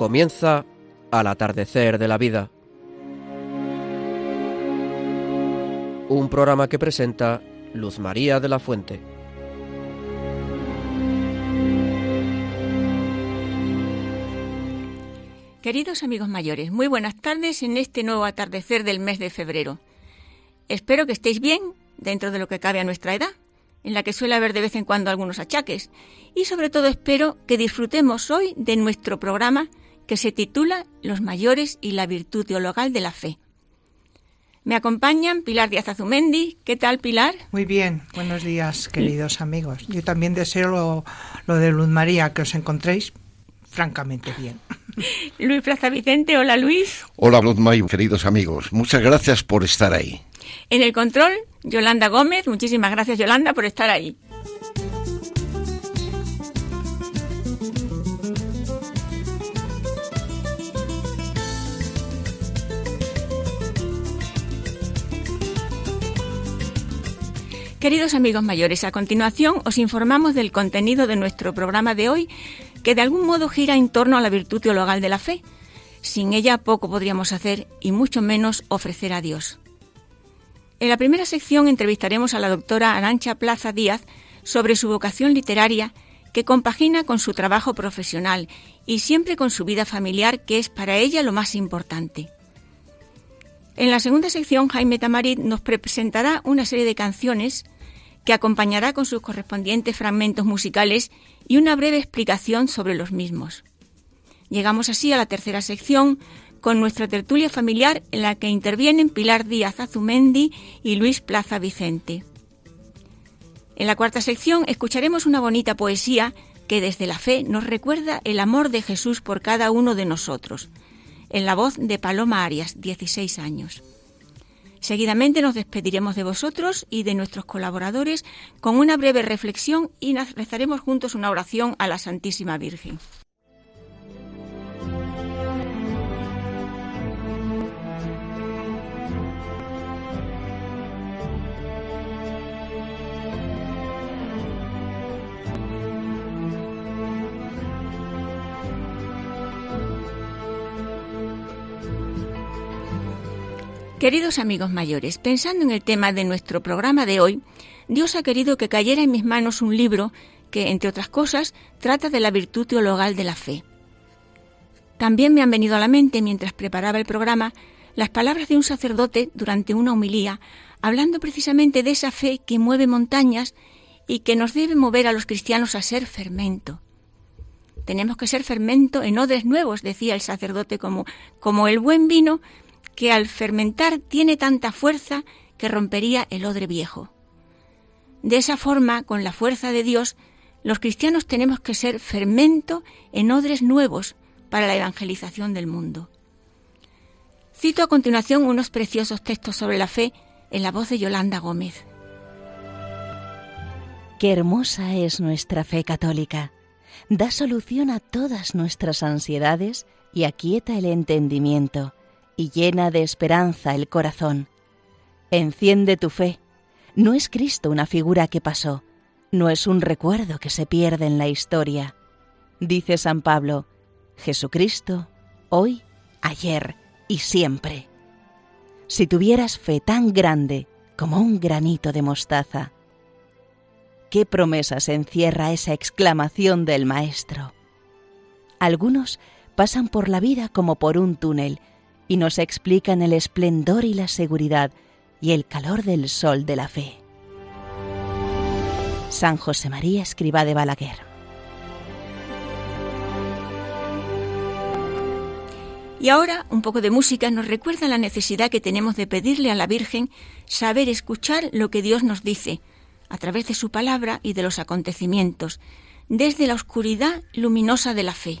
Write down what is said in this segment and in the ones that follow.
Comienza al atardecer de la vida. Un programa que presenta Luz María de la Fuente. Queridos amigos mayores, muy buenas tardes en este nuevo atardecer del mes de febrero. Espero que estéis bien dentro de lo que cabe a nuestra edad, en la que suele haber de vez en cuando algunos achaques, y sobre todo espero que disfrutemos hoy de nuestro programa que se titula Los mayores y la virtud teologal de la fe. Me acompañan Pilar Díaz Azumendi. ¿Qué tal, Pilar? Muy bien, buenos días, queridos amigos. Yo también deseo lo, lo de Luz María, que os encontréis francamente bien. Luis Plaza Vicente, hola Luis. Hola May, queridos amigos. Muchas gracias por estar ahí. En el control, Yolanda Gómez. Muchísimas gracias Yolanda por estar ahí. Queridos amigos mayores, a continuación os informamos del contenido de nuestro programa de hoy que de algún modo gira en torno a la virtud teologal de la fe. Sin ella poco podríamos hacer y mucho menos ofrecer a Dios. En la primera sección entrevistaremos a la doctora Arancha Plaza Díaz sobre su vocación literaria que compagina con su trabajo profesional y siempre con su vida familiar, que es para ella lo más importante. En la segunda sección, Jaime Tamarit nos presentará una serie de canciones que acompañará con sus correspondientes fragmentos musicales y una breve explicación sobre los mismos. Llegamos así a la tercera sección con nuestra tertulia familiar en la que intervienen Pilar Díaz Azumendi y Luis Plaza Vicente. En la cuarta sección escucharemos una bonita poesía que desde la fe nos recuerda el amor de Jesús por cada uno de nosotros, en la voz de Paloma Arias, 16 años. Seguidamente nos despediremos de vosotros y de nuestros colaboradores con una breve reflexión y rezaremos juntos una oración a la Santísima Virgen. Queridos amigos mayores, pensando en el tema de nuestro programa de hoy, Dios ha querido que cayera en mis manos un libro que, entre otras cosas, trata de la virtud teologal de la fe. También me han venido a la mente, mientras preparaba el programa, las palabras de un sacerdote durante una homilía, hablando precisamente de esa fe que mueve montañas y que nos debe mover a los cristianos a ser fermento. Tenemos que ser fermento en odres nuevos, decía el sacerdote, como, como el buen vino que al fermentar tiene tanta fuerza que rompería el odre viejo. De esa forma, con la fuerza de Dios, los cristianos tenemos que ser fermento en odres nuevos para la evangelización del mundo. Cito a continuación unos preciosos textos sobre la fe en la voz de Yolanda Gómez. Qué hermosa es nuestra fe católica. Da solución a todas nuestras ansiedades y aquieta el entendimiento y llena de esperanza el corazón. Enciende tu fe. No es Cristo una figura que pasó, no es un recuerdo que se pierde en la historia. Dice San Pablo, Jesucristo, hoy, ayer y siempre. Si tuvieras fe tan grande como un granito de mostaza, ¿qué promesas encierra esa exclamación del Maestro? Algunos pasan por la vida como por un túnel y nos explican el esplendor y la seguridad y el calor del sol de la fe. San José María Escriba de Balaguer. Y ahora un poco de música nos recuerda la necesidad que tenemos de pedirle a la Virgen saber escuchar lo que Dios nos dice a través de su palabra y de los acontecimientos, desde la oscuridad luminosa de la fe.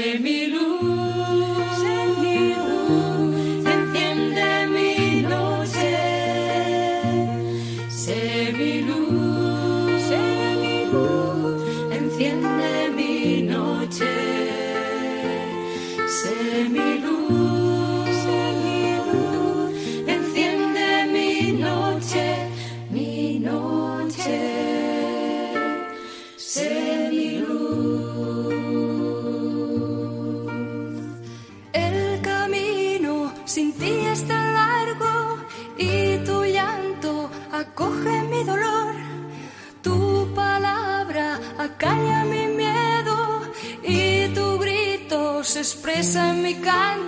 se expresa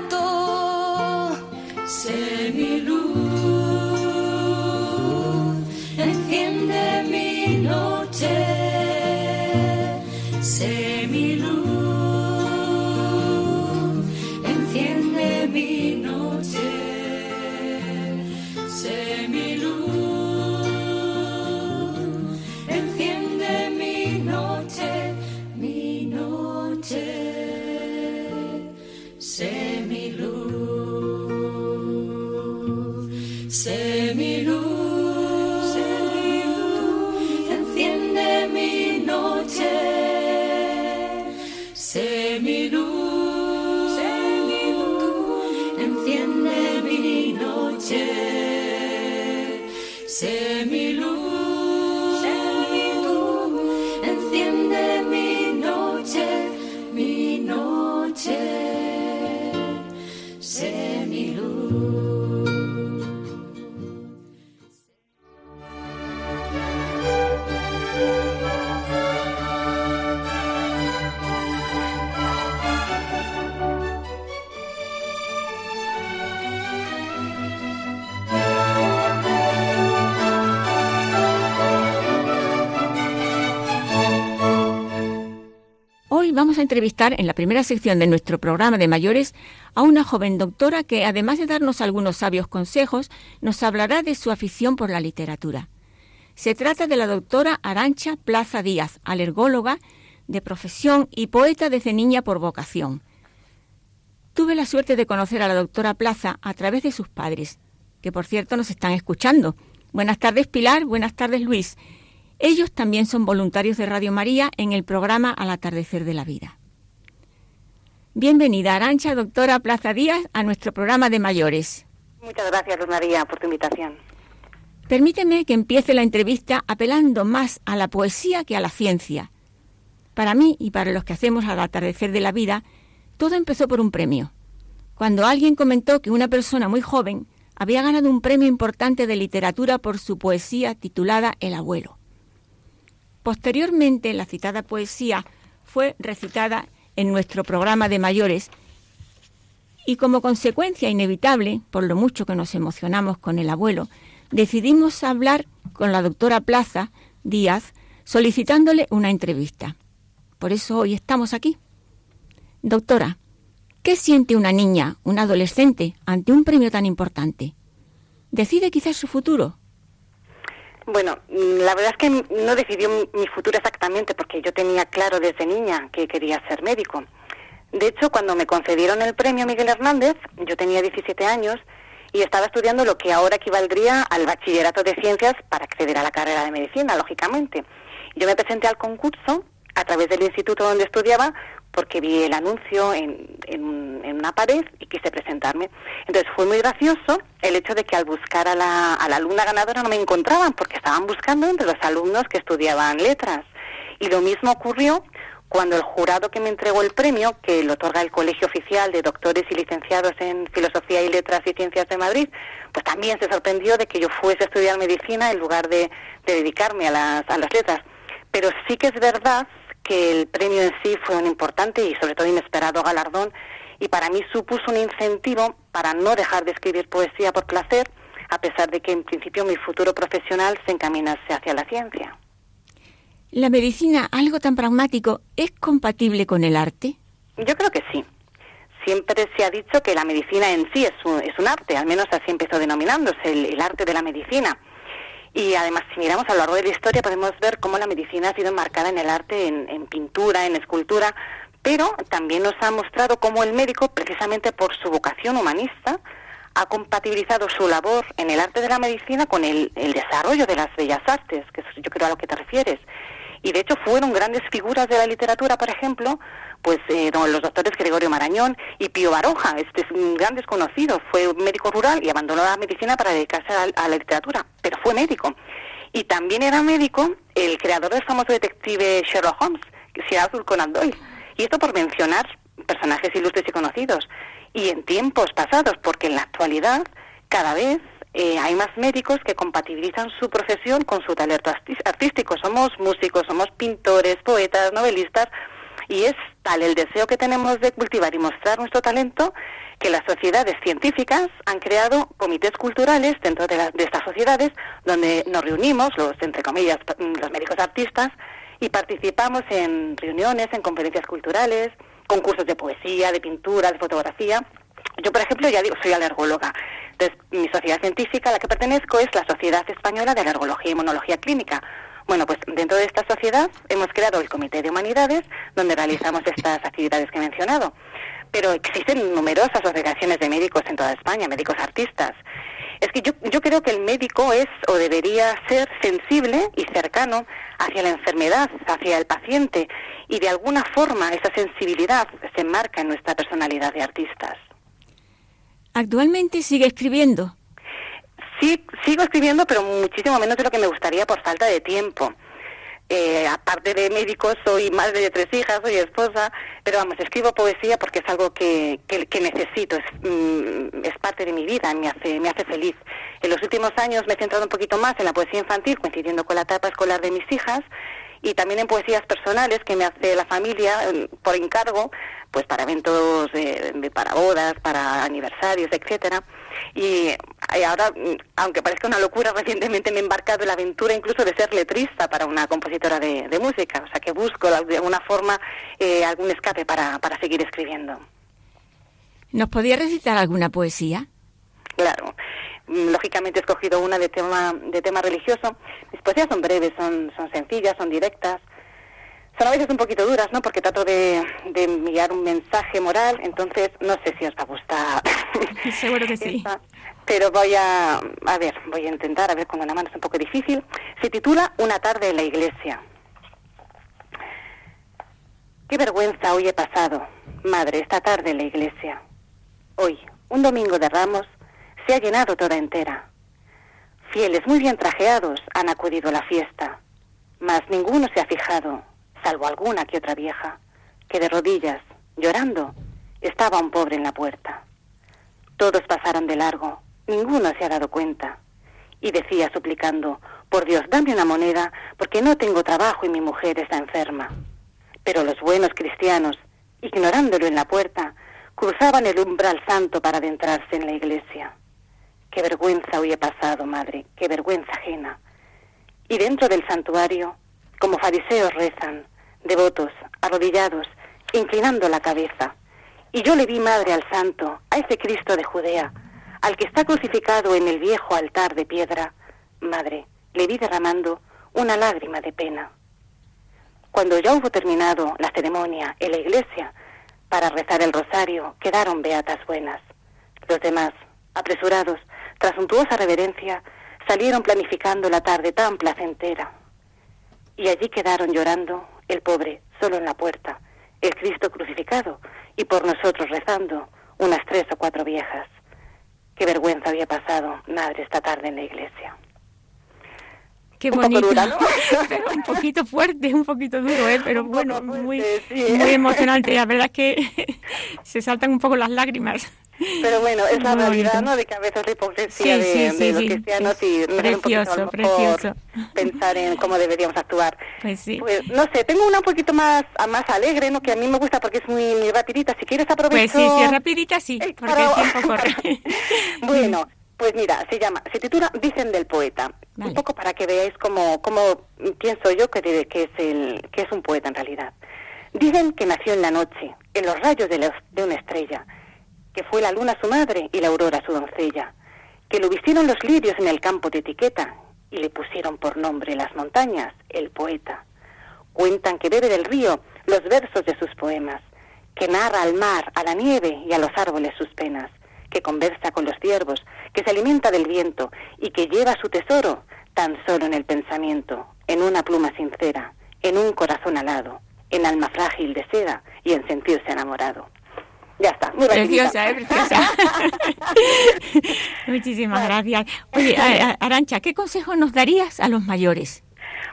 sé mi entrevistar en la primera sección de nuestro programa de mayores a una joven doctora que, además de darnos algunos sabios consejos, nos hablará de su afición por la literatura. Se trata de la doctora Arancha Plaza Díaz, alergóloga de profesión y poeta desde niña por vocación. Tuve la suerte de conocer a la doctora Plaza a través de sus padres, que por cierto nos están escuchando. Buenas tardes Pilar, buenas tardes Luis. Ellos también son voluntarios de Radio María en el programa Al atardecer de la vida. Bienvenida, Arancha, doctora Plaza Díaz, a nuestro programa de mayores. Muchas gracias, Luz María, por tu invitación. Permíteme que empiece la entrevista apelando más a la poesía que a la ciencia. Para mí y para los que hacemos al atardecer de la vida, todo empezó por un premio. Cuando alguien comentó que una persona muy joven había ganado un premio importante de literatura por su poesía titulada El abuelo. Posteriormente, la citada poesía fue recitada en nuestro programa de mayores y como consecuencia inevitable, por lo mucho que nos emocionamos con el abuelo, decidimos hablar con la doctora Plaza Díaz solicitándole una entrevista. Por eso hoy estamos aquí. Doctora, ¿qué siente una niña, un adolescente, ante un premio tan importante? ¿Decide quizás su futuro? Bueno, mm, la verdad es que no decidió mi- futuro exactamente porque yo tenía claro desde niña que quería ser médico. De hecho, cuando me concedieron el premio Miguel Hernández, yo tenía 17 años y estaba estudiando lo que ahora equivaldría al bachillerato de ciencias para acceder a la carrera de medicina, lógicamente. Yo me presenté al concurso a través del instituto donde estudiaba porque vi el anuncio en, en en una pared y quise presentarme. Entonces fue muy gracioso el hecho de que al buscar a la, a la alumna ganadora no me encontraban porque estaban buscando entre los alumnos que estudiaban letras. Y lo mismo ocurrió cuando el jurado que me entregó el premio, que lo otorga el Colegio Oficial de Doctores y Licenciados en Filosofía y Letras y Ciencias de Madrid, pues también se sorprendió de que yo fuese a estudiar medicina en lugar de, de dedicarme a las, a las letras. Pero sí que es verdad que el premio en sí fue un importante y sobre todo inesperado galardón y para mí supuso un incentivo para no dejar de escribir poesía por placer, a pesar de que en principio mi futuro profesional se encaminase hacia la ciencia. ¿La medicina, algo tan pragmático, es compatible con el arte? Yo creo que sí. Siempre se ha dicho que la medicina en sí es un, es un arte, al menos así empezó denominándose, el, el arte de la medicina. Y además, si miramos a lo largo de la historia, podemos ver cómo la medicina ha sido enmarcada en el arte, en, pintura, en escultura, pero también nos ha mostrado cómo el médico, precisamente por su vocación humanista, ha compatibilizado su labor en el arte de la medicina con el, el desarrollo de las bellas artes, que es, yo creo a lo que te refieres. Y de hecho fueron grandes figuras de la literatura, por ejemplo, pues eh, los doctores Gregorio Marañón y Pío Baroja, este es un gran desconocido, fue médico rural y abandonó la medicina para dedicarse a, a la literatura, pero fue médico. Y también era médico el creador del famoso detective Sherlock Holmes, Sir Arthur Conan Doyle. Y esto por mencionar personajes ilustres y conocidos. Y en tiempos pasados, porque en la actualidad cada vez eh, hay más médicos que compatibilizan su profesión con su talento artístico. Somos músicos, somos pintores, poetas, novelistas, y es tal el deseo que tenemos de cultivar y mostrar nuestro talento que las sociedades científicas han creado comités culturales dentro de, las- de estas sociedades donde nos reunimos, los entre comillas, pa- los médicos artistas, y participamos en reuniones, en conferencias culturales, concursos de poesía, de pintura, de fotografía. Yo, por ejemplo, ya digo, soy alergóloga. Entonces, mi sociedad científica a la que pertenezco es la Sociedad Española de Alergología y Inmunología Clínica. Bueno, pues dentro de esta sociedad hemos creado el Comité de Humanidades, donde realizamos estas actividades que he mencionado. Pero existen numerosas asociaciones de médicos en toda España, médicos artistas. Es que yo, yo creo que el médico es o debería ser sensible y cercano hacia la enfermedad, hacia el paciente, y de alguna forma esa sensibilidad se enmarca en nuestra personalidad de artistas. Actualmente sigue escribiendo. Sí, sigo escribiendo, pero muchísimo menos de lo que me gustaría por falta de tiempo. Eh, aparte de médico, soy madre de tres hijas, soy esposa, pero vamos, escribo poesía porque es algo que, que, necesito, es, mm, es parte de mi vida, me hace, me hace feliz. En los últimos años me he centrado un poquito más en la poesía infantil, coincidiendo con la etapa escolar de mis hijas, y también en poesías personales que me hace la familia eh, por encargo, pues para eventos, de- para bodas, para aniversarios, etcétera. Y eh, ahora, mm, aunque parezca una locura, recientemente me he embarcado en la aventura incluso de ser letrista para una compositora de, de música, o sea que busco de alguna forma eh, algún escape para, para seguir escribiendo. ¿Nos podía recitar alguna poesía? Claro. Mm, Lógicamente he escogido una de tema, de tema religioso. Mis poesías son breves, son, son sencillas, son directas. Son a veces un poquito duras, ¿no? Porque trato de, de enviar un mensaje moral, entonces no sé si os va a gustar. Seguro que sí. esta, pero voy a, a ver, voy a intentar, a ver, con una mano es un poco difícil. Se titula Una tarde en la iglesia. Qué vergüenza hoy he pasado, madre, esta tarde en la iglesia. Hoy, un domingo de ramos, se ha llenado toda entera. Fieles muy bien trajeados han acudido a la fiesta, mas ninguno se ha fijado, salvo alguna que otra vieja, que de rodillas, llorando, estaba un pobre en la puerta. Todos pasaron de largo, ninguno se ha dado cuenta. Y decía suplicando, por Dios, dame una moneda, porque no tengo trabajo y mi mujer está enferma. Pero los buenos cristianos, ignorándolo en la puerta, cruzaban el umbral santo para adentrarse en la iglesia. Qué vergüenza hoy he pasado, madre, qué vergüenza ajena. Y dentro del santuario, como fariseos rezan, devotos, arrodillados, inclinando la cabeza. Y yo le vi, madre, al santo, a ese Cristo de Judea, al que está crucificado en el viejo altar de piedra. Madre, le vi derramando una lágrima de pena. Cuando ya hubo terminado la ceremonia en la iglesia, para rezar el rosario, quedaron beatas buenas. Los demás, apresurados, tras suntuosa reverencia, salieron planificando la tarde tan placentera. Y allí quedaron llorando el pobre, solo en la puerta, el Cristo crucificado, y por nosotros rezando, unas tres o cuatro viejas. Qué vergüenza había pasado, madre, esta tarde en la iglesia. Qué Un bonito. dura, ¿no? Pero un poquito fuerte, un poquito duro, ¿eh? pero bueno, fuerte, muy, sí. muy emocionante. La verdad es que se saltan un poco las lágrimas. Pero bueno, es la realidad. ¿no? De que a veces la hipocresía Sí, de, sí, de sí, los cristianos y hace un poquito, a Precioso, lo mejor, precioso. pensar en cómo deberíamos actuar. Pues sí. Pues no sé, tengo una un poquito más más alegre, ¿no? Que a mí me gusta porque es muy, muy rapidita. Si quieres Pues aprovecho... sí, si es rapidita, sí, Eh, porque para- el tiempo corre. bueno, pues mira, se llama, se titula Dicen del poeta. Vale. Un poco para que veáis cómo, cómo pienso yo que, de- que es el, que es un poeta en realidad. Dicen que nació en la noche, en los rayos de, la- de una estrella, fue la luna su madre y la aurora su doncella, que lo vistieron los lirios en el campo de etiqueta y le pusieron por nombre las montañas el poeta. Cuentan que bebe del río los versos de sus poemas, que narra al mar, a la nieve y a los árboles sus penas, que conversa con los ciervos, que se alimenta del viento y que lleva su tesoro tan solo en el pensamiento, en una pluma sincera, en un corazón alado, en alma frágil de seda y en sentirse enamorado. Ya está, muy Preciosa, ¿eh? Preciosa. Muchísimas gracias. Oye, Arancha, ¿qué consejo nos darías a los mayores?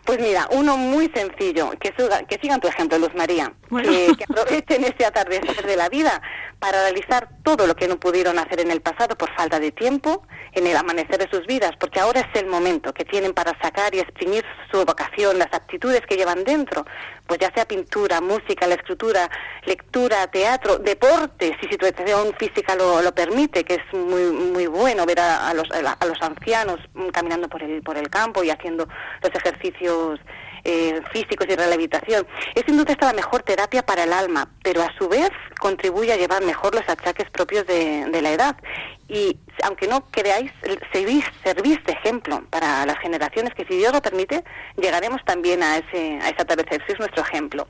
Pues mira, uno muy sencillo, que, suga- que sigan tu ejemplo, Luz María, Bueno. que, que aprovechen ese atardecer de la vida para realizar todo lo que no pudieron hacer en el pasado por falta de tiempo, en el amanecer de sus vidas, porque ahora es el momento que tienen para sacar y exprimir su vocación, las aptitudes que llevan dentro, pues ya sea pintura, música, la escritura, lectura, teatro, deporte, si situación física lo, lo permite, que es muy muy bueno ver a, a los, a los ancianos caminando por el, por el campo y haciendo los ejercicios eh, físicos y rehabilitación. Es sin duda esta la mejor terapia para el alma, pero a su vez contribuye a llevar mejor los achaques propios de, la edad. Y aunque no creáis, servís, de ejemplo para las generaciones que, si Dios lo permite, llegaremos también a ese, a atardecer. Sois nuestro ejemplo.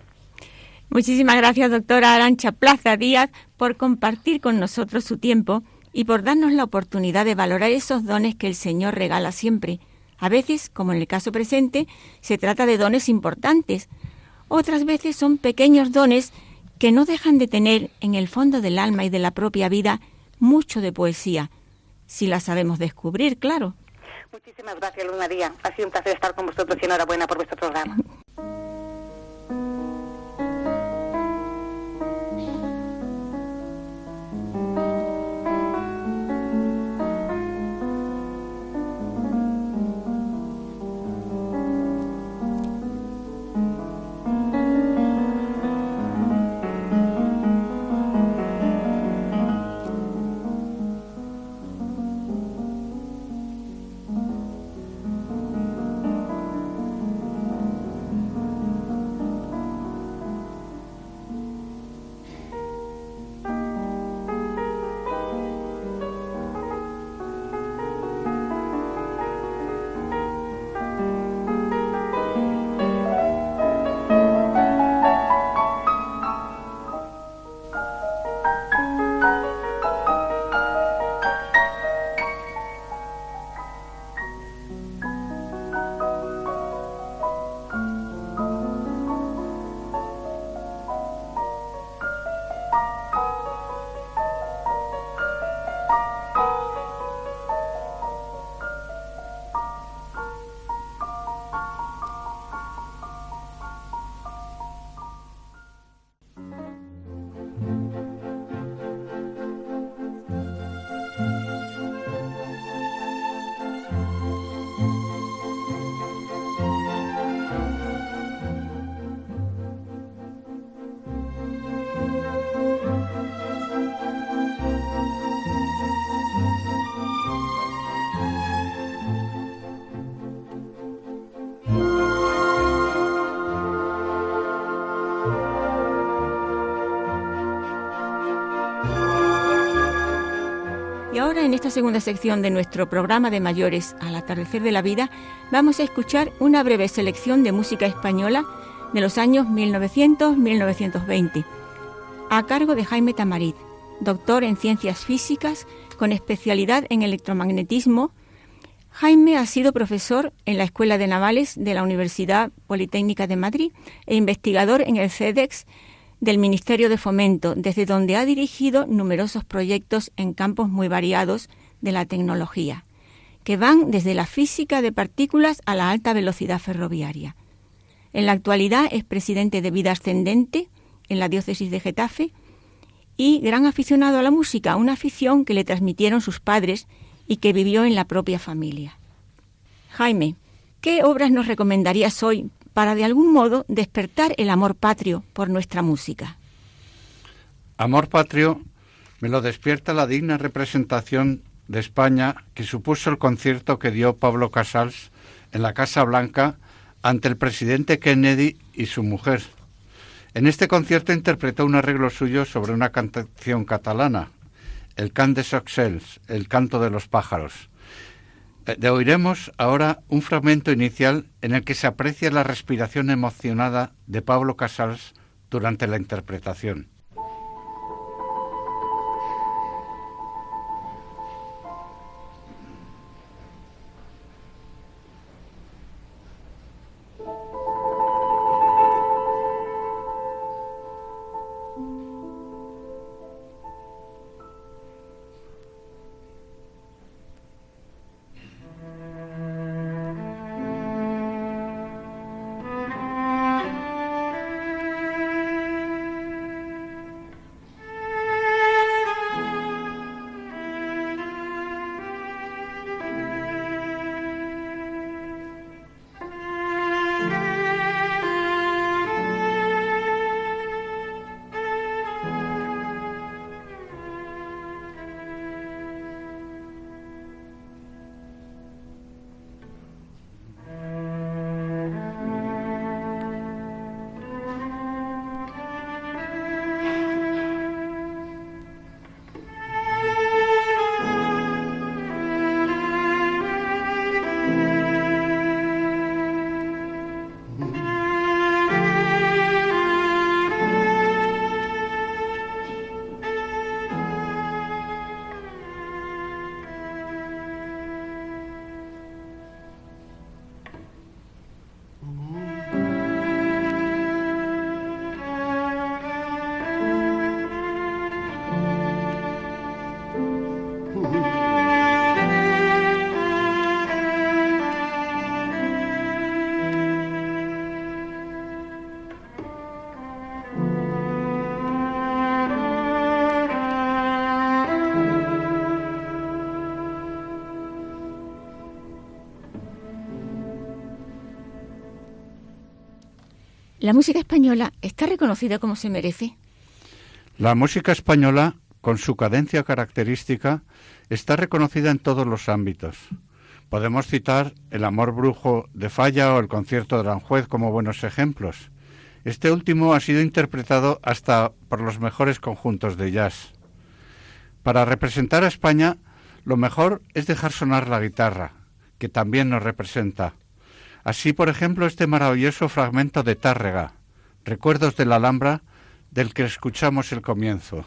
Muchísimas gracias, doctora Arancha Plaza Díaz, por compartir con nosotros su tiempo y por darnos la oportunidad de valorar esos dones que el Señor regala siempre. A veces, como en el caso presente, se trata de dones importantes. Otras veces son pequeños dones que no dejan de tener en el fondo del alma y de la propia vida mucho de poesía, si la sabemos descubrir, claro. Muchísimas gracias, Luz María. Ha sido un placer estar con vosotros y enhorabuena por vuestro programa. Esta segunda sección de nuestro programa de mayores al atardecer de la vida vamos a escuchar una breve selección de música española de los años 1900-1920 a cargo de Jaime Tamarit, doctor en ciencias físicas con especialidad en electromagnetismo. Jaime ha sido profesor en la Escuela de Navales de la Universidad Politécnica de Madrid e investigador en el CEDEX del Ministerio de Fomento, desde donde ha dirigido numerosos proyectos en campos muy variados de la tecnología, que van desde la física de partículas a la alta velocidad ferroviaria. En la actualidad es presidente de Vida Ascendente en la diócesis de Getafe y gran aficionado a la música, una afición que le transmitieron sus padres y que vivió en la propia familia. Jaime, ¿qué obras nos recomendarías hoy para de algún modo despertar el amor patrio por nuestra música? Amor patrio me lo despierta la digna representación de España que supuso el concierto que dio Pablo Casals en la Casa Blanca ante el presidente Kennedy y su mujer. En este concierto interpretó un arreglo suyo sobre una canción catalana, el cant des ocells, el canto de los pájaros. Eh, De oiremos ahora un fragmento inicial en el que se aprecia la respiración emocionada de Pablo Casals durante la interpretación. ¿La música española está reconocida como se merece? La música española, con su cadencia característica, está reconocida en todos los ámbitos. Podemos citar El amor brujo de Falla o el concierto de Aranjuez como buenos ejemplos. Este último ha sido interpretado hasta por los mejores conjuntos de jazz. Para representar a España, lo mejor es dejar sonar la guitarra, que también nos representa. Así, por ejemplo, este maravilloso fragmento de Tárrega, Recuerdos de la Alhambra, del que escuchamos el comienzo.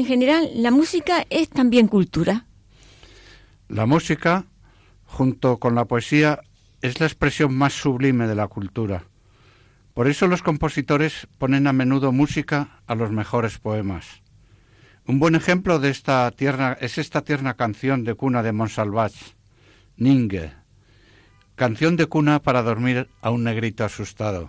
En general, la música es también cultura. La música, junto con la poesía, es la expresión más sublime de la cultura. Por eso los compositores ponen a menudo música a los mejores poemas. Un buen ejemplo de esta tierna es esta tierna canción de cuna de Monsalvat, Ningue, canción de cuna para dormir a un negrito asustado.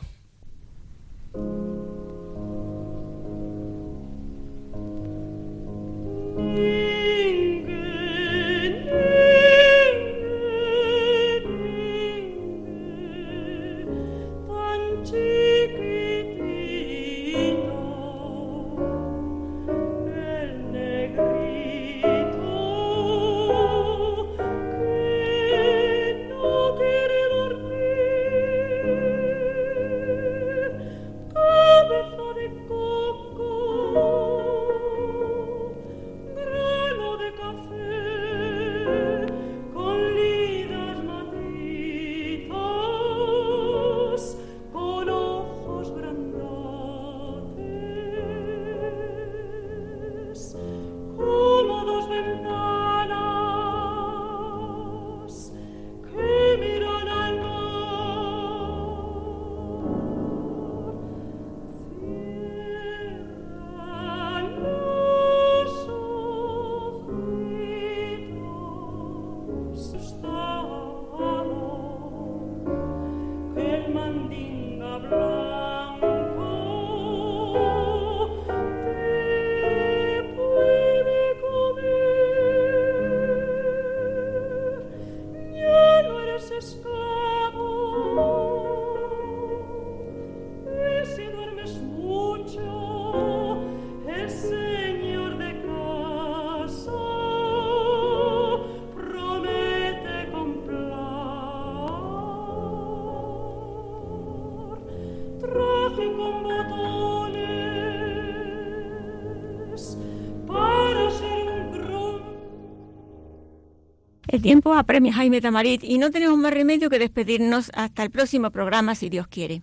El tiempo apremia Jaime Tamarit y no tenemos más remedio que despedirnos hasta el próximo programa, si Dios quiere.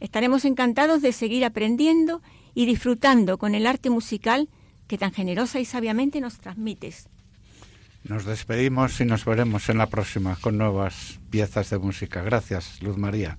Estaremos encantados de seguir aprendiendo y disfrutando con el arte musical que tan generosa y sabiamente nos transmites. Nos despedimos y nos veremos en la próxima con nuevas piezas de música. Gracias, Luz María.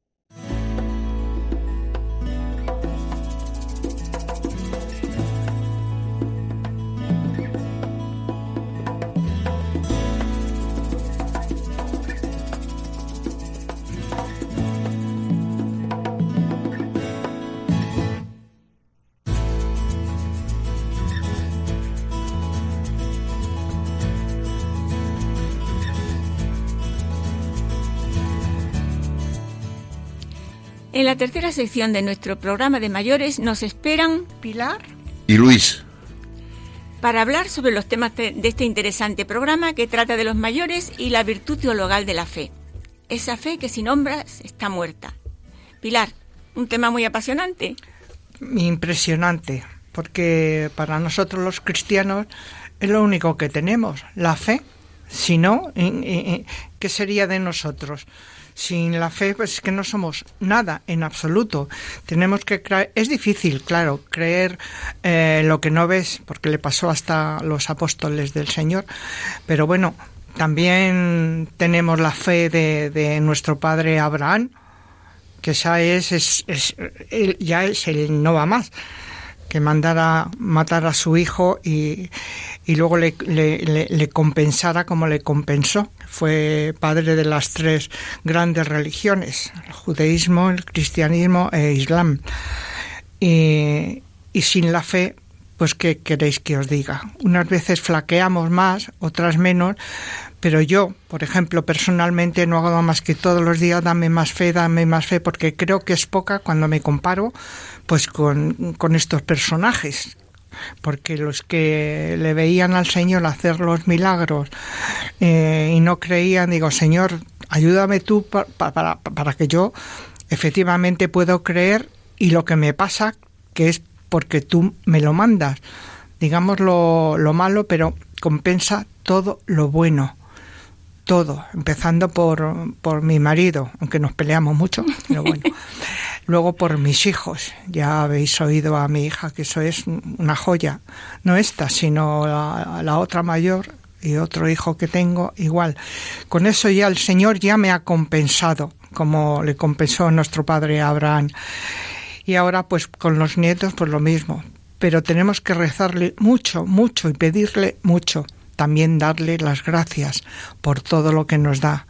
En la tercera sección de nuestro programa de mayores nos esperan Pilar y Luis. para hablar sobre los temas de este interesante programa que trata de los mayores y la virtud teologal de la fe. Esa fe que sin obras está muerta. Pilar, un tema muy apasionante. impresionante, porque para nosotros los cristianos es lo único que tenemos, la fe. Si no, ¿en- en- en- ¿qué sería de nosotros? Sin la fe, pues es que no somos nada en absoluto. Tenemos que creer. Es difícil, claro, creer eh, lo que no ves, porque le pasó hasta los apóstoles del Señor. Pero bueno, también tenemos la fe de, de nuestro padre Abraham, que esa es, es, es- ya es el no va más que mandara matar a su hijo y, y luego le, le- compensara como le compensó. Fue padre de las tres grandes religiones, el judaísmo, el cristianismo e islam. Y, y sin la fe, pues qué queréis que os diga. Unas veces flaqueamos más, otras menos, Pero yo, por ejemplo, personalmente no hago más que todos los días dame más fe, dame más fe, porque creo que es poca cuando me comparo pues con, con estos personajes. Porque los que le veían al Señor hacer los milagros eh, y no creían, digo, Señor, ayúdame tú pa- pa- para, para que yo efectivamente puedo creer y lo que me pasa, que es porque tú me lo mandas. Digamos lo, lo malo, pero compensa todo lo bueno todo, empezando por, por mi marido, aunque nos peleamos mucho, pero bueno. Luego por mis hijos, ya habéis oído a mi hija que eso es una joya, no esta, sino la, la otra mayor y otro hijo que tengo igual. Con eso ya el Señor ya me ha compensado, como le compensó a nuestro padre Abraham. Y ahora pues con los nietos pues lo mismo, pero tenemos que rezarle mucho, mucho y pedirle mucho también darle las gracias por todo lo que nos da.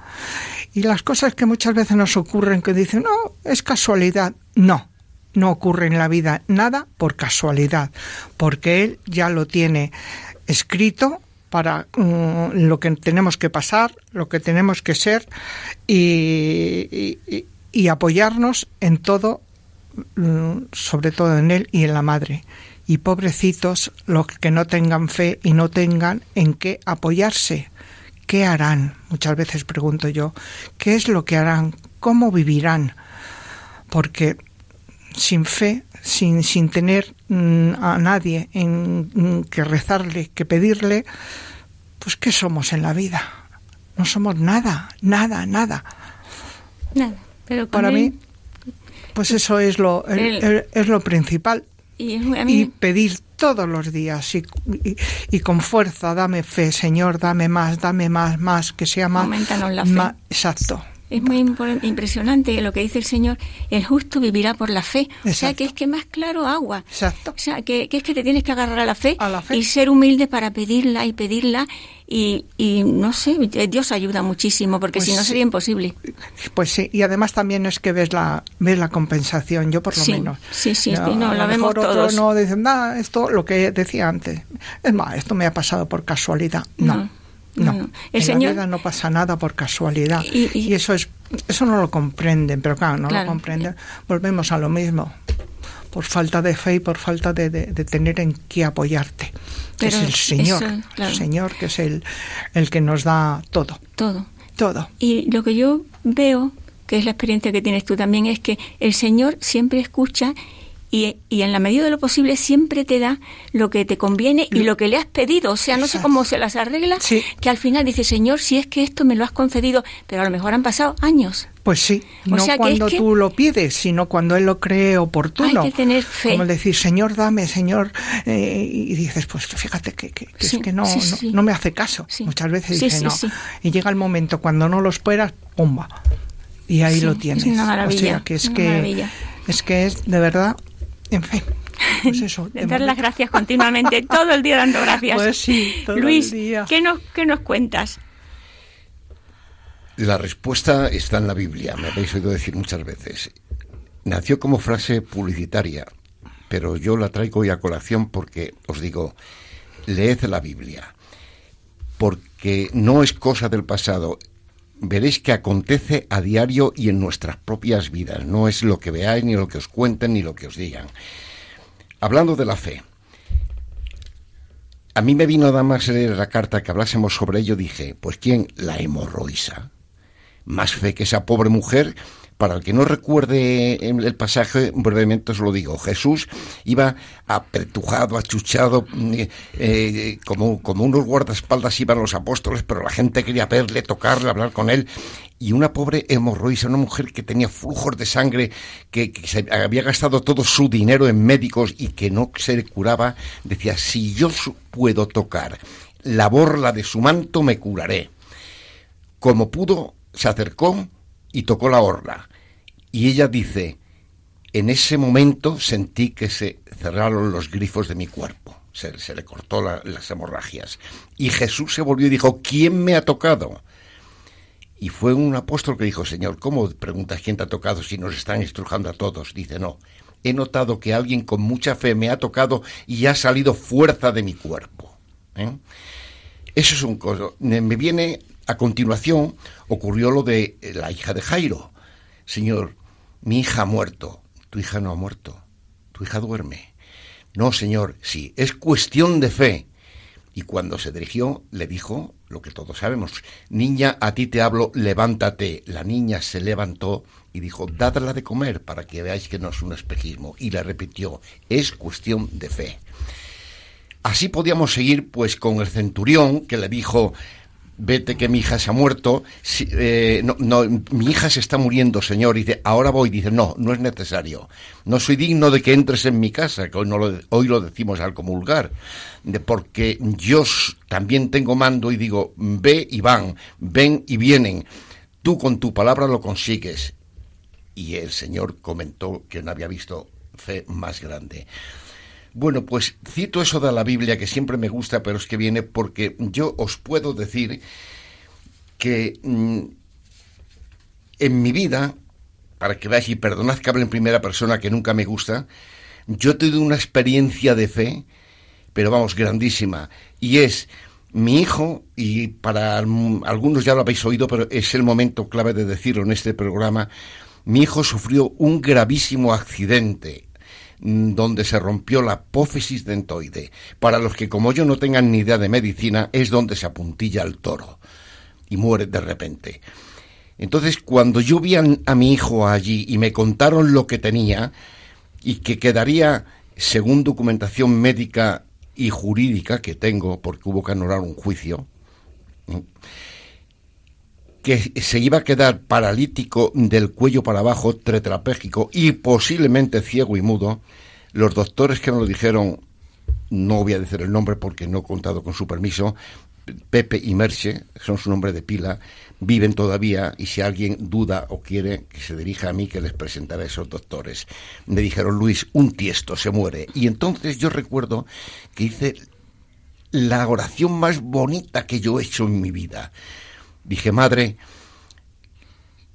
Y las cosas que muchas veces nos ocurren que dicen, no, es casualidad. No, no ocurre en la vida nada por casualidad, porque Él ya lo tiene escrito para mm, lo que tenemos que pasar, lo que tenemos que ser y, apoyarnos en todo, mm, sobre todo en Él y en la Madre y pobrecitos los que no tengan fe y no tengan en qué apoyarse. ¿Qué harán? Muchas veces pregunto yo, ¿qué es lo que harán? ¿Cómo vivirán? Porque sin fe, sin, sin tener mm, a nadie en mm, que rezarle, que pedirle, pues ¿qué somos en la vida? No somos nada, nada, nada. Nada, pero Para él- mí, pues eso es lo, el- es lo principal y pedir todos los días y, y- y con fuerza, dame fe, Señor, dame más, dame más, más, que sea más. Aumentanos la fe. ma- exacto. Es muy impresionante lo que dice el Señor, el justo vivirá por la fe. O sea, que es que más claro agua. Exacto. O sea, que, que es que te tienes que agarrar a la fe, A la fe. y ser humilde para pedirla y pedirla y, y no sé, Dios ayuda muchísimo porque Pues si no sería imposible. Pues sí, y además también es que ves la ves la compensación, yo por lo Sí, menos. sí, sí, sí, no, la vemos otros todos. no dicen, nada, esto lo que decía antes. Es más, esto me ha pasado por casualidad. No. No, No. El en Señor- la vida no pasa nada por casualidad Y- y, y- eso es eso no lo comprenden, pero claro, no Claro. lo comprenden. Volvemos a lo mismo, por falta de fe y por falta de, de- de tener en qué apoyarte, que Pero es el Señor, eso, claro. el Señor que es el el que nos da todo, Todo. todo. Y lo que yo veo, que es la experiencia que tienes tú también, es que el Señor siempre escucha y, y en la medida de lo posible siempre te da lo que te conviene y lo que le has pedido. O sea, no sé cómo se las arregla, Sí. que al final dice, Señor, si es que esto me lo has concedido, pero a lo mejor han pasado años. Pues sí, O no sea que cuando es que- tú lo pides, sino cuando Él lo cree oportuno. Hay que tener fe. Como decir, Señor, dame, Señor. eh, y dices, pues fíjate que, que- que Sí, es que no, sí, no, no me hace caso. Muchas veces dice no. Y llega el momento cuando no lo esperas, ¡pumba! Y ahí lo es tienes. una maravilla, O sea, que es que, maravilla. es que es de verdad, en fin. Pues eso. de Dar las gracias continuamente, todo el día dando gracias. Pues sí, todo el Luis, día. ¿qué nos, ¿qué nos cuentas? La respuesta está en la Biblia, me habéis oído decir muchas veces. Nació como frase publicitaria, pero yo la traigo hoy a colación porque os digo, leed la Biblia, porque no es cosa del pasado. Veréis que acontece a diario y en nuestras propias vidas, no es lo que veáis, ni lo que os cuenten, ni lo que os digan. Hablando de la fe, a mí me vino nada más leer la carta que hablásemos sobre ello, dije, pues ¿quién? La hemorroísa. Más fe que esa pobre mujer. Para el que no recuerde el pasaje, brevemente os lo digo. Jesús iba apretujado, achuchado, eh, eh, como, como unos guardaespaldas iban los apóstoles, pero la gente quería verle, tocarle, hablar con él. Y una pobre hemorroísa, una mujer que tenía flujos de sangre, que, había gastado todo su dinero en médicos y que no se curaba, decía, si yo puedo tocar la borla de su manto, me curaré. Como pudo, se acercó y tocó la orla. Y ella dice, en ese momento sentí que se cerraron los grifos de mi cuerpo. Se, le cortó la- las hemorragias. Y Jesús se volvió y dijo, ¿quién me ha tocado? Y fue un apóstol que dijo, Señor, ¿cómo preguntas quién te ha tocado si nos están estrujando a todos? Dice, no, he notado que alguien con mucha fe me ha tocado y ha salido fuerza de mi cuerpo. ¿eh? Eso es un coso. Me me viene a continuación ocurrió lo de eh, la hija de Jairo. Señor, mi hija ha muerto. Tu hija no ha muerto. Tu hija duerme. No, señor, sí, es cuestión de fe. Y cuando se dirigió, le dijo lo que todos sabemos. Niña, a ti te hablo, levántate. La niña se levantó y dijo, dadla de comer para que veáis que no es un espejismo. Y le repitió, es cuestión de fe. Así podíamos seguir pues con el centurión que le dijo, vete que mi hija se ha muerto, si- eh, no, mi hija se está muriendo, señor, y dice, ahora voy, dice, no, no es necesario, no soy digno de que entres en mi casa, que hoy, lo, decimos al comulgar, porque yo también tengo mando y digo, ve y van, ven y vienen, tú con tu palabra lo consigues. Y el señor comentó que no había visto fe más grande. Bueno, pues cito eso de la Biblia que siempre me gusta, pero es que viene porque yo os puedo decir que mm, en mi vida, para que veáis y perdonad que hable en primera persona que nunca me gusta, yo he tenido una experiencia de fe, pero vamos, grandísima, y es mi hijo, y para algunos ya lo habéis oído, pero es el momento clave de decirlo en este programa, mi hijo sufrió un gravísimo accidente donde se rompió la apófisis dentoide. Para los que como yo no tengan ni idea de medicina, es donde se apuntilla el toro y muere de repente. Entonces, cuando yo vi a, mi hijo allí y me contaron lo que tenía y que quedaría, según documentación médica y jurídica que tengo, porque hubo que anular un juicio. Que se iba a quedar paralítico del cuello para abajo, tetrapléjico y posiblemente ciego y mudo, los doctores que me lo dijeron, no voy a decir el nombre porque no he contado con su permiso, Pepe y Merche, son su nombre de pila, viven todavía y si alguien duda o quiere que se dirija a mí que les presentaré a esos doctores. Me dijeron, Luis, un tiesto se muere. Y entonces yo recuerdo que hice la oración más bonita que yo he hecho en mi vida. Dije, madre,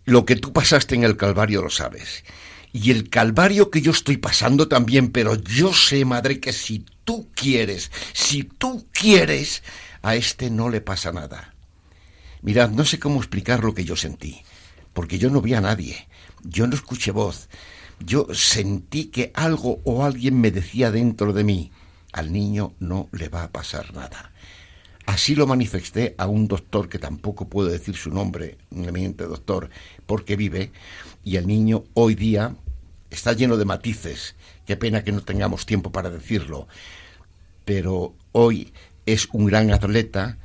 lo que tú pasaste en el Calvario lo sabes. Y el Calvario que yo estoy pasando también, pero yo sé, madre, que si tú quieres, si tú quieres, a este no le pasa nada. Mirad, no sé cómo explicar lo que yo sentí, porque yo no vi a nadie, yo no escuché voz, yo sentí que algo o alguien me decía dentro de mí, al niño no le va a pasar nada. Así lo manifesté a un doctor que tampoco puedo decir su nombre, un eminente doctor, porque vive, y el niño hoy día está lleno de matices. Qué pena que no tengamos tiempo para decirlo. Pero hoy es un gran atleta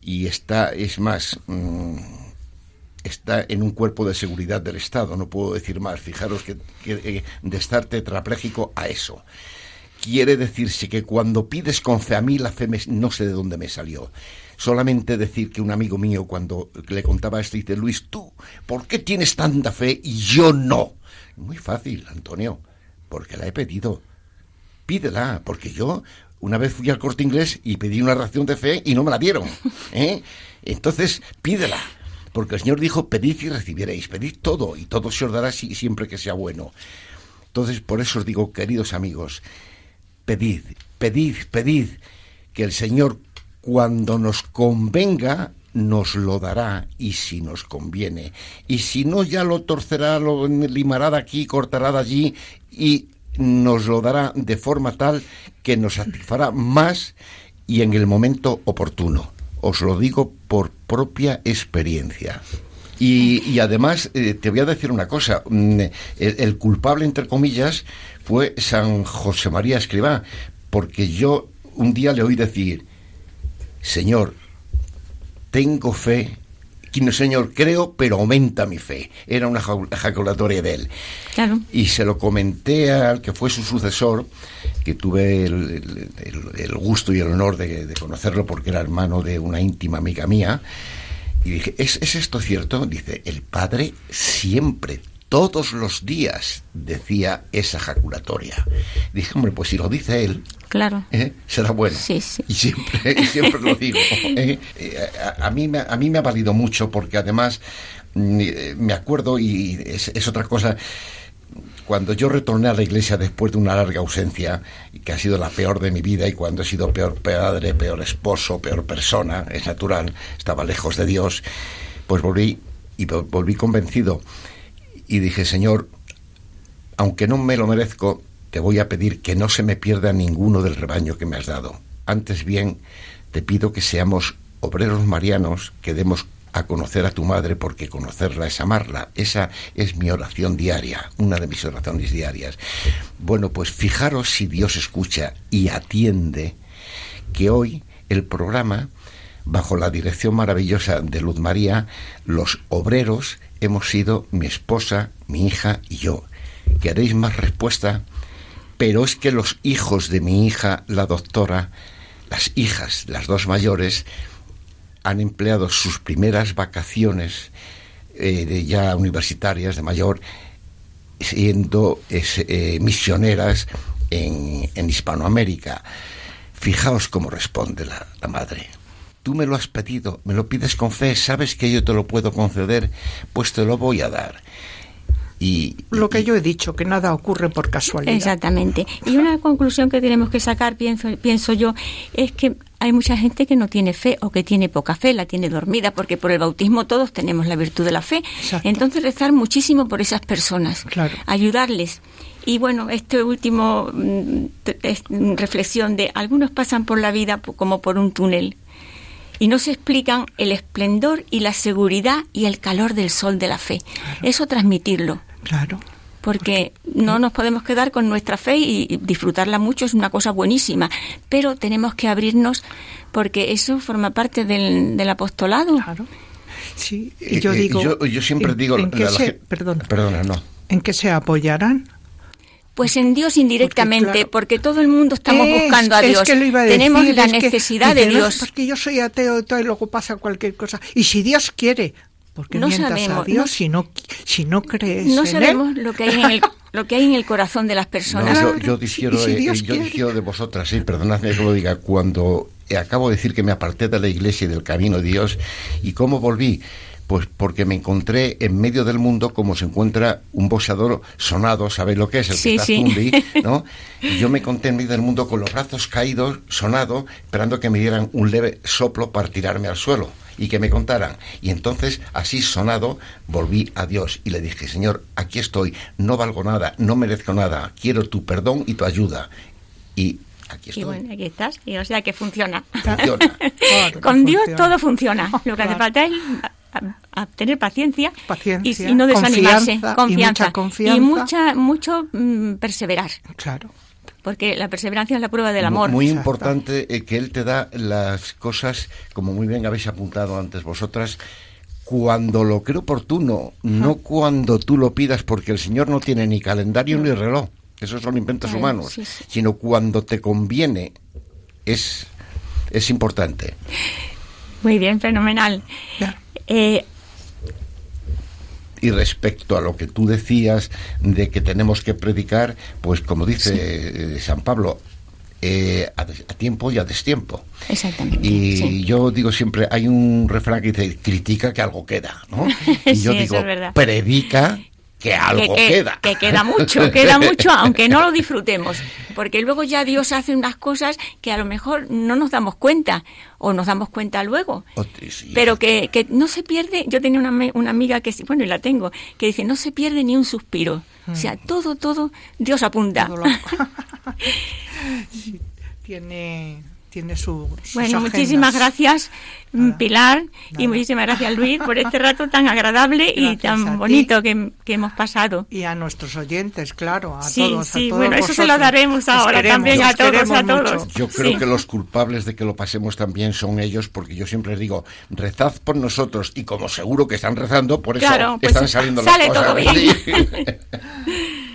y está, es más, mm, está en un cuerpo de seguridad del Estado, no puedo decir más. Fijaros que, que, eh, de estar tetrapléjico a eso quiere decirse que cuando pides con fe a mí, la fe me- no sé de dónde me salió. Solamente decir que un amigo mío cuando le contaba esto dice, Luis, tú, ¿por qué tienes tanta fe y yo no? Muy fácil, Antonio, porque la he pedido. Pídela, porque yo una vez fui al corte inglés y pedí una ración de fe y no me la dieron. ¿eh? Entonces, pídela. Porque el Señor dijo, pedid y recibiréis, pedid todo y todo se os dará si- siempre que sea bueno. Entonces, por eso os digo, queridos amigos, pedid, pedid, pedid, que el Señor cuando nos convenga nos lo dará y si nos conviene. Y si no, ya lo torcerá, lo limará de aquí, cortará de allí y nos lo dará de forma tal que nos satisfará más y en el momento oportuno. Os lo digo por propia experiencia. Y, además, eh, te voy a decir una cosa, mm, el, el culpable, entre comillas, fue San José María Escribá, porque yo un día le oí decir, Señor, tengo fe, no, Señor, creo, pero aumenta mi fe. Era una ejaculatoria de él. Claro. Y se lo comenté al que fue su sucesor, que tuve el, el- el- el gusto y el honor de, de conocerlo porque era hermano de una íntima amiga mía. Y dije, ¿es, ¿es esto cierto? Dice, el padre siempre, todos los días, decía esa ejaculatoria. Dije, hombre, pues si lo dice él, Claro. ¿eh? será bueno. Sí, sí. Y siempre, y siempre lo digo. ¿eh? Eh, A, a mí me, a mí me ha valido mucho porque además mm, me acuerdo y es, es otra cosa. cuando yo retorné a la iglesia después de una larga ausencia, que ha sido la peor de mi vida, y cuando he sido peor padre, peor esposo, peor persona, es natural, estaba lejos de Dios, pues volví y vol- volví convencido y dije, Señor, aunque no me lo merezco, te voy a pedir que no se me pierda ninguno del rebaño que me has dado. Antes bien, te pido que seamos obreros marianos, que demos a conocer a tu madre, porque conocerla es amarla. Esa es mi oración diaria, una de mis oraciones diarias. Bueno, pues fijaros si Dios escucha y atiende que hoy el programa, bajo la dirección maravillosa de Luz María, los obreros hemos sido mi esposa, mi hija y yo. ¿Queréis más respuesta? Pero es que los hijos de mi hija, la doctora, las hijas, las dos mayores, han empleado sus primeras vacaciones eh, de ya universitarias de mayor siendo eh, misioneras en, Hispanoamérica. Fijaos cómo responde la madre. Tú me lo has pedido, me lo pides con fe, sabes que yo te lo puedo conceder, pues te lo voy a dar. Y, Lo que yo he dicho, que nada ocurre por casualidad. Exactamente. Y una conclusión que tenemos que sacar, pienso, pienso yo, es que hay mucha gente que no tiene fe o que tiene poca fe, la tiene dormida, porque por el bautismo todos tenemos la virtud de la fe. Exacto. Entonces rezar muchísimo por esas personas, Claro. ayudarles. Y bueno, este último mm, mm, reflexión de algunos pasan por la vida como por un túnel y no se explican el esplendor y la seguridad y el calor del sol de la fe. Eso transmitirlo Claro. porque no nos podemos quedar con nuestra fe y disfrutarla mucho es una cosa buenísima, pero tenemos que abrirnos porque eso forma parte del, del apostolado. Claro. Sí, Eh, y yo eh, digo. yo- yo siempre ¿en- digo, ¿En qué la- la se, gen- perdona, Perdona, no. ¿En qué se apoyarán? Pues en Dios indirectamente, porque, claro, todo el mundo estamos Es- buscando a es Dios. que lo iba a Tenemos decir, la es que necesidad de dice, "No, Dios. Porque yo soy ateo y todo, y luego pasa cualquier cosa. Y si Dios quiere, porque No mientas a sabemos, Dios no- si no si no crees No en sabemos él? lo que hay en el lo que hay en el corazón de las No, personas. yo, yo difiero, si eh, yo difiero de vosotras, sí, perdonadme que lo diga, cuando eh, acabo de decir que me aparté de la iglesia y del camino de Dios, ¿y cómo volví? Pues porque me encontré en medio del mundo como se encuentra un boxeador sonado, ¿sabéis lo que es? El Sí, que está sí. zumbi, ¿no? Y yo me encontré en medio del mundo con los brazos caídos, sonado, esperando que me dieran un leve soplo para tirarme al suelo y que me contaran. Y entonces, así sonado, volví a Dios y le dije, Señor, aquí estoy, no valgo nada, no merezco nada, quiero tu perdón y tu ayuda. Y aquí estoy. Y bueno, aquí estás, y o sea que funciona. Funciona. Claro, Con Dios todo funciona. Lo que hace falta es a, tener paciencia, Paciencia, y, y no desanimarse, confianza, y mucha confianza. y mucha mucho mm, perseverar, Claro. porque la perseverancia es la prueba del amor. Muy importante eh, que Él te da las cosas, como muy bien habéis apuntado antes vosotras, cuando lo cree oportuno, no cuando tú lo pidas, porque el Señor no tiene ni calendario ni reloj. Esos son inventos Claro, humanos. sí, sí. Sino cuando te conviene. Es, es importante. Muy bien, fenomenal. Ya. Eh, Y respecto a lo que tú decías de que tenemos que predicar, pues como dice eh, San Pablo, eh, a, tiempo y a destiempo. exactamente. Y sí. yo digo siempre, hay un refrán que dice, critica que algo queda, ¿no? Y yo Sí, digo, es predica que algo que, queda. que queda mucho, queda mucho, aunque no lo disfrutemos, porque luego ya Dios hace unas cosas que a lo mejor no nos damos cuenta o nos damos cuenta luego. Pero que, que no se pierde, yo tenía una, una amiga que, bueno, y la tengo, que dice, no se pierde ni un suspiro. O sea, todo, todo, Dios apunta. Sí, tiene tiene su sus Bueno, agendas. muchísimas gracias, mm, Nada, Pilar, y nada. muchísimas gracias, Luis, por este rato tan agradable y Gracias a tan bonito que, que hemos pasado. Y a nuestros oyentes, claro, a Sí, todos. a sí, todos bueno, eso se lo vosotros. daremos Os ahora queremos, también a os todos, a todos. mucho. Yo creo Sí. que los culpables de que lo pasemos también son ellos, porque yo siempre les digo, rezad por nosotros, y como seguro que están rezando, por eso Claro, pues están saliendo sale las cosas. todo bien.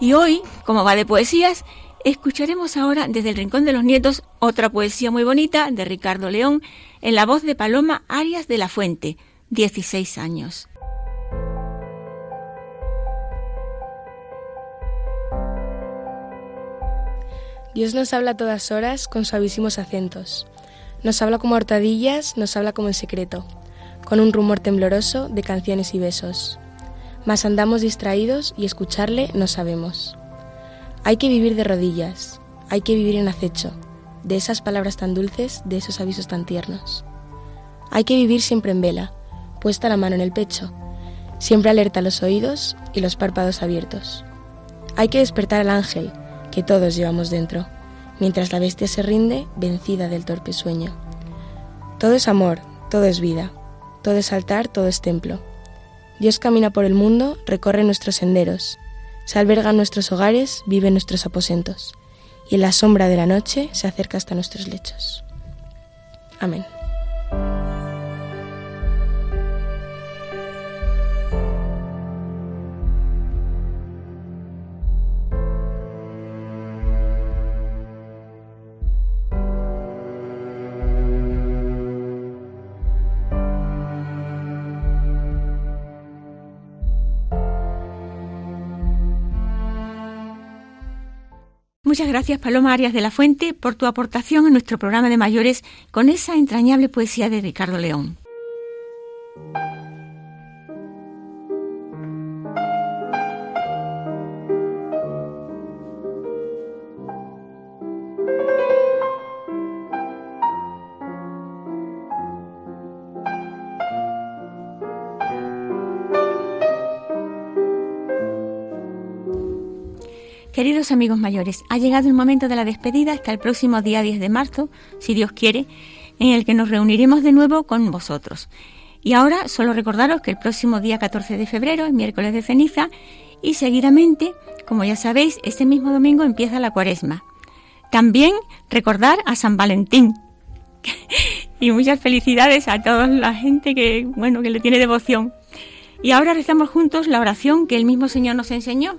Y hoy, como va de poesías, escucharemos ahora desde el Rincón de los Nietos otra poesía muy bonita de Ricardo León en la voz de Paloma Arias de la Fuente, 16 años. Dios nos habla a todas horas con suavísimos acentos. Nos habla como hortadillas, nos habla como en secreto, con un rumor tembloroso de canciones y besos. Mas andamos distraídos y escucharle no sabemos. Hay que vivir de rodillas, hay que vivir en acecho, de esas palabras tan dulces, de esos avisos tan tiernos. Hay que vivir siempre en vela, puesta la mano en el pecho, siempre alerta los oídos y los párpados abiertos. Hay que despertar al ángel, que todos llevamos dentro, mientras la bestia se rinde vencida del torpe sueño. Todo es amor, todo es vida, todo es altar, todo es templo. Dios camina por el mundo, recorre nuestros senderos, se alberga en nuestros hogares, vive en nuestros aposentos, y en la sombra de la noche se acerca hasta nuestros lechos. Amén. Muchas gracias, Paloma Arias de la Fuente, por tu aportación en nuestro programa de mayores con esa entrañable poesía de Ricardo León. Queridos amigos mayores, ha llegado el momento de la despedida hasta el próximo día 10 de marzo, si Dios quiere, en el que nos reuniremos de nuevo con vosotros. Y ahora solo recordaros que el próximo día 14 de febrero es miércoles de ceniza y seguidamente, como ya sabéis, este mismo domingo empieza la cuaresma. También recordar a San Valentín. y muchas felicidades a toda la gente que, bueno, que le tiene devoción. Y ahora rezamos juntos la oración que el mismo Señor nos enseñó.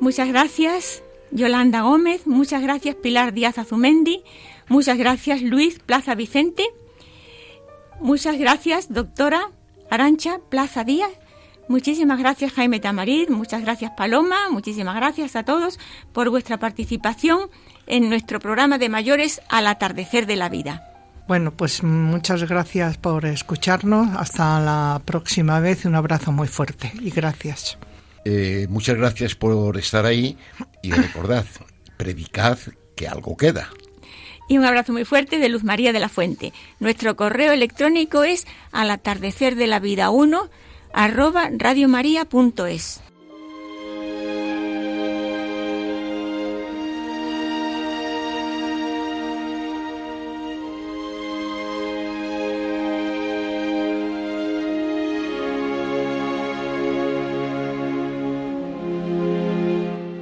Muchas gracias, Yolanda Gómez. Muchas gracias, Pilar Díaz Azumendi. Muchas gracias, Luis Plaza Vicente. Muchas gracias, doctora Arancha Plaza Díaz. Muchísimas gracias, Jaime Tamariz. Muchas gracias, Paloma. Muchísimas gracias a todos por vuestra participación en nuestro programa de mayores al atardecer de la vida. Bueno, pues muchas gracias por escucharnos. Hasta la próxima vez. Un abrazo muy fuerte y gracias. Eh, muchas gracias por estar ahí y recordad, predicad que algo queda. Y un abrazo muy fuerte de Luz María de la Fuente. Nuestro correo electrónico es al atardecer de la vida 1 arroba radiomaria.es.